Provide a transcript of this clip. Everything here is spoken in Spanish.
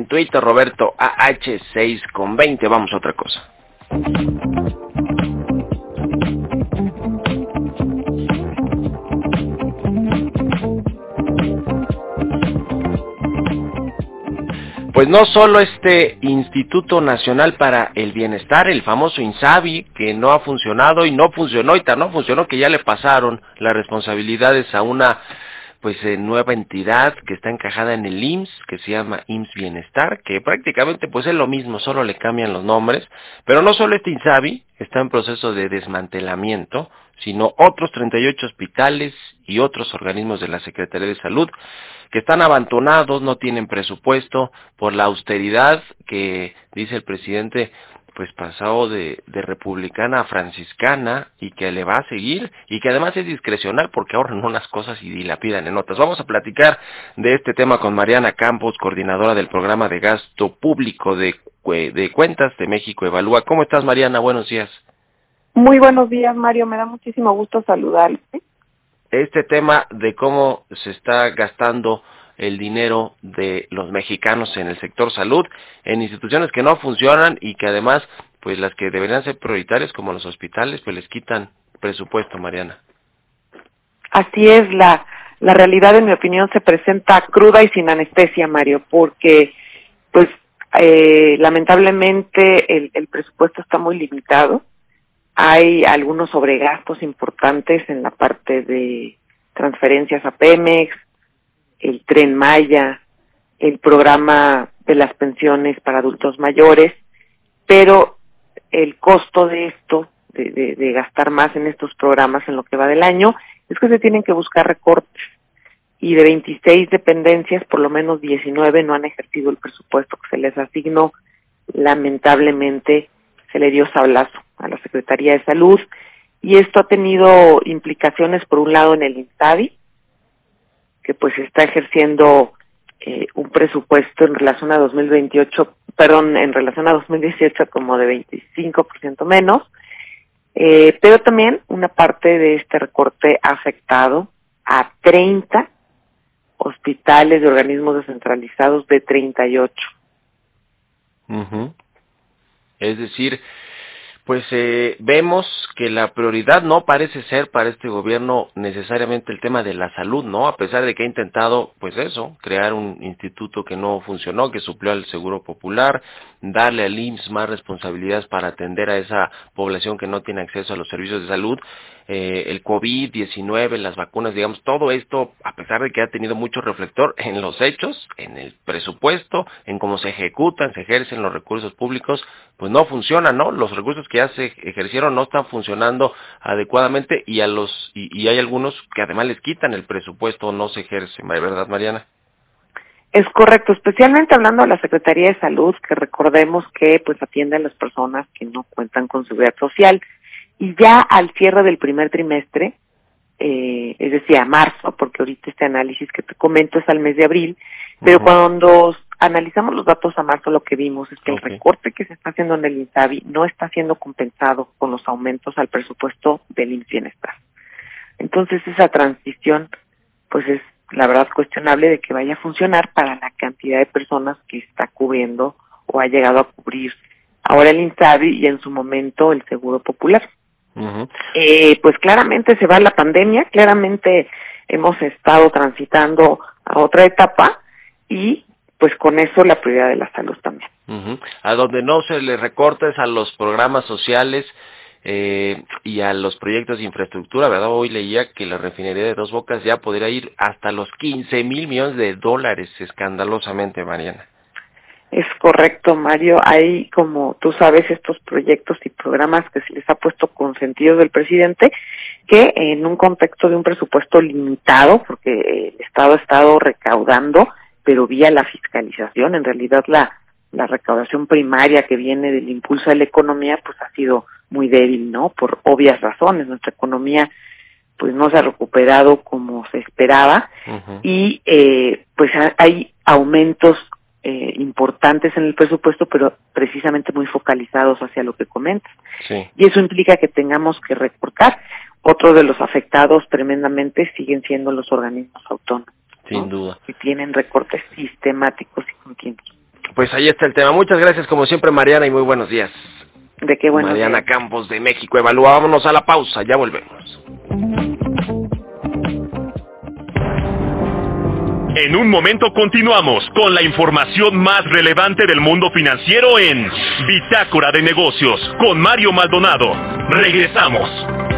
En Twitter, Roberto AH6 con 20. Vamos a otra cosa. Pues no solo este Instituto Nacional para el Bienestar, el famoso INSABI, que no ha funcionado y no funcionó y tan no funcionó que ya le pasaron las responsabilidades a una pues eh, nueva entidad que está encajada en el IMSS, que se llama IMSS Bienestar, que prácticamente pues es lo mismo, solo le cambian los nombres, pero no solo este INSABI está en proceso de desmantelamiento, sino otros 38 hospitales y otros organismos de la Secretaría de Salud que están abandonados, no tienen presupuesto por la austeridad que dice el presidente pues pasado de, de, republicana a franciscana y que le va a seguir y que además es discrecional porque ahorran unas cosas y dilapidan en otras. Vamos a platicar de este tema con Mariana Campos, coordinadora del programa de gasto público de, de cuentas de México Evalúa. ¿Cómo estás Mariana? Buenos días. Muy buenos días Mario, me da muchísimo gusto saludarte. Este tema de cómo se está gastando el dinero de los mexicanos en el sector salud, en instituciones que no funcionan y que además, pues las que deberían ser prioritarias como los hospitales, pues les quitan presupuesto, Mariana. Así es, la, la realidad en mi opinión se presenta cruda y sin anestesia, Mario, porque pues eh, lamentablemente el, el presupuesto está muy limitado. Hay algunos sobregastos importantes en la parte de transferencias a Pemex, el tren Maya, el programa de las pensiones para adultos mayores, pero el costo de esto, de, gastar más en estos programas en lo que va del año, es que se tienen que buscar recortes. Y de 26 dependencias, por lo menos 19 no han ejercido el presupuesto que se les asignó. Lamentablemente se le dio sablazo a la Secretaría de Salud y esto ha tenido implicaciones, por un lado, en el INSABI, que pues está ejerciendo eh, un presupuesto en relación a 2028, perdón, en relación a 2018 como de 25% menos, eh, pero también una parte de este recorte ha afectado a 30 hospitales de organismos descentralizados de 38. Uh -huh. Es decir, pues eh, vemos que la prioridad no parece ser para este gobierno necesariamente el tema de la salud, ¿no? A pesar de que ha intentado, pues eso, crear un instituto que no funcionó, que suplió al Seguro Popular, darle al IMSS más responsabilidades para atender a esa población que no tiene acceso a los servicios de salud, eh, el COVID-19, las vacunas, digamos, todo esto, a pesar de que ha tenido mucho reflector en los hechos, en el presupuesto, en cómo se ejecutan, se ejercen los recursos públicos, pues no funciona, ¿no? Los recursos que ya se ejercieron no están funcionando adecuadamente y a los y, y hay algunos que además les quitan el presupuesto, no se ejercen, ¿verdad, Mariana? Es correcto, especialmente hablando de la Secretaría de Salud, que recordemos que pues atiende a las personas que no cuentan con seguridad social y ya al cierre del primer trimestre, eh, es decir, a marzo, porque ahorita este análisis que te comento es al mes de abril, pero uh -huh. cuando analizamos los datos a marzo lo que vimos es que okay. el recorte que se está haciendo en el INSABI no está siendo compensado con los aumentos al presupuesto del IMSS Bienestar. Entonces esa transición pues es la verdad cuestionable de que vaya a funcionar para la cantidad de personas que está cubriendo o ha llegado a cubrir ahora el INSABI y en su momento el Seguro Popular. Uh -huh. eh, pues claramente se va la pandemia, claramente hemos estado transitando a otra etapa y pues con eso la prioridad de la salud también. Uh -huh. A donde no se le recortes a los programas sociales eh, y a los proyectos de infraestructura, ¿verdad? Hoy leía que la refinería de Dos Bocas ya podría ir hasta los 15 mil millones de dólares, escandalosamente, Mariana. Es correcto, Mario. Hay, como tú sabes, estos proyectos y programas que se les ha puesto con sentido del presidente, que en un contexto de un presupuesto limitado, porque el Estado ha estado recaudando, pero vía la fiscalización, en realidad la, la recaudación primaria que viene del impulso de la economía, pues ha sido muy débil, ¿no? Por obvias razones. Nuestra economía pues no se ha recuperado como se esperaba uh -huh. y eh, pues hay aumentos eh, importantes en el presupuesto, pero precisamente muy focalizados hacia lo que comentas. Sí. Y eso implica que tengamos que recortar. Otro de los afectados tremendamente siguen siendo los organismos autónomos. Sin ¿no? duda. Que tienen recortes sistemáticos y continuos. Pues ahí está el tema. Muchas gracias como siempre Mariana y muy buenos días. De qué bueno. Mariana Campos de México. Evaluámonos a la pausa, ya volvemos. En un momento continuamos con la información más relevante del mundo financiero en Bitácora de Negocios con Mario Maldonado. Regresamos.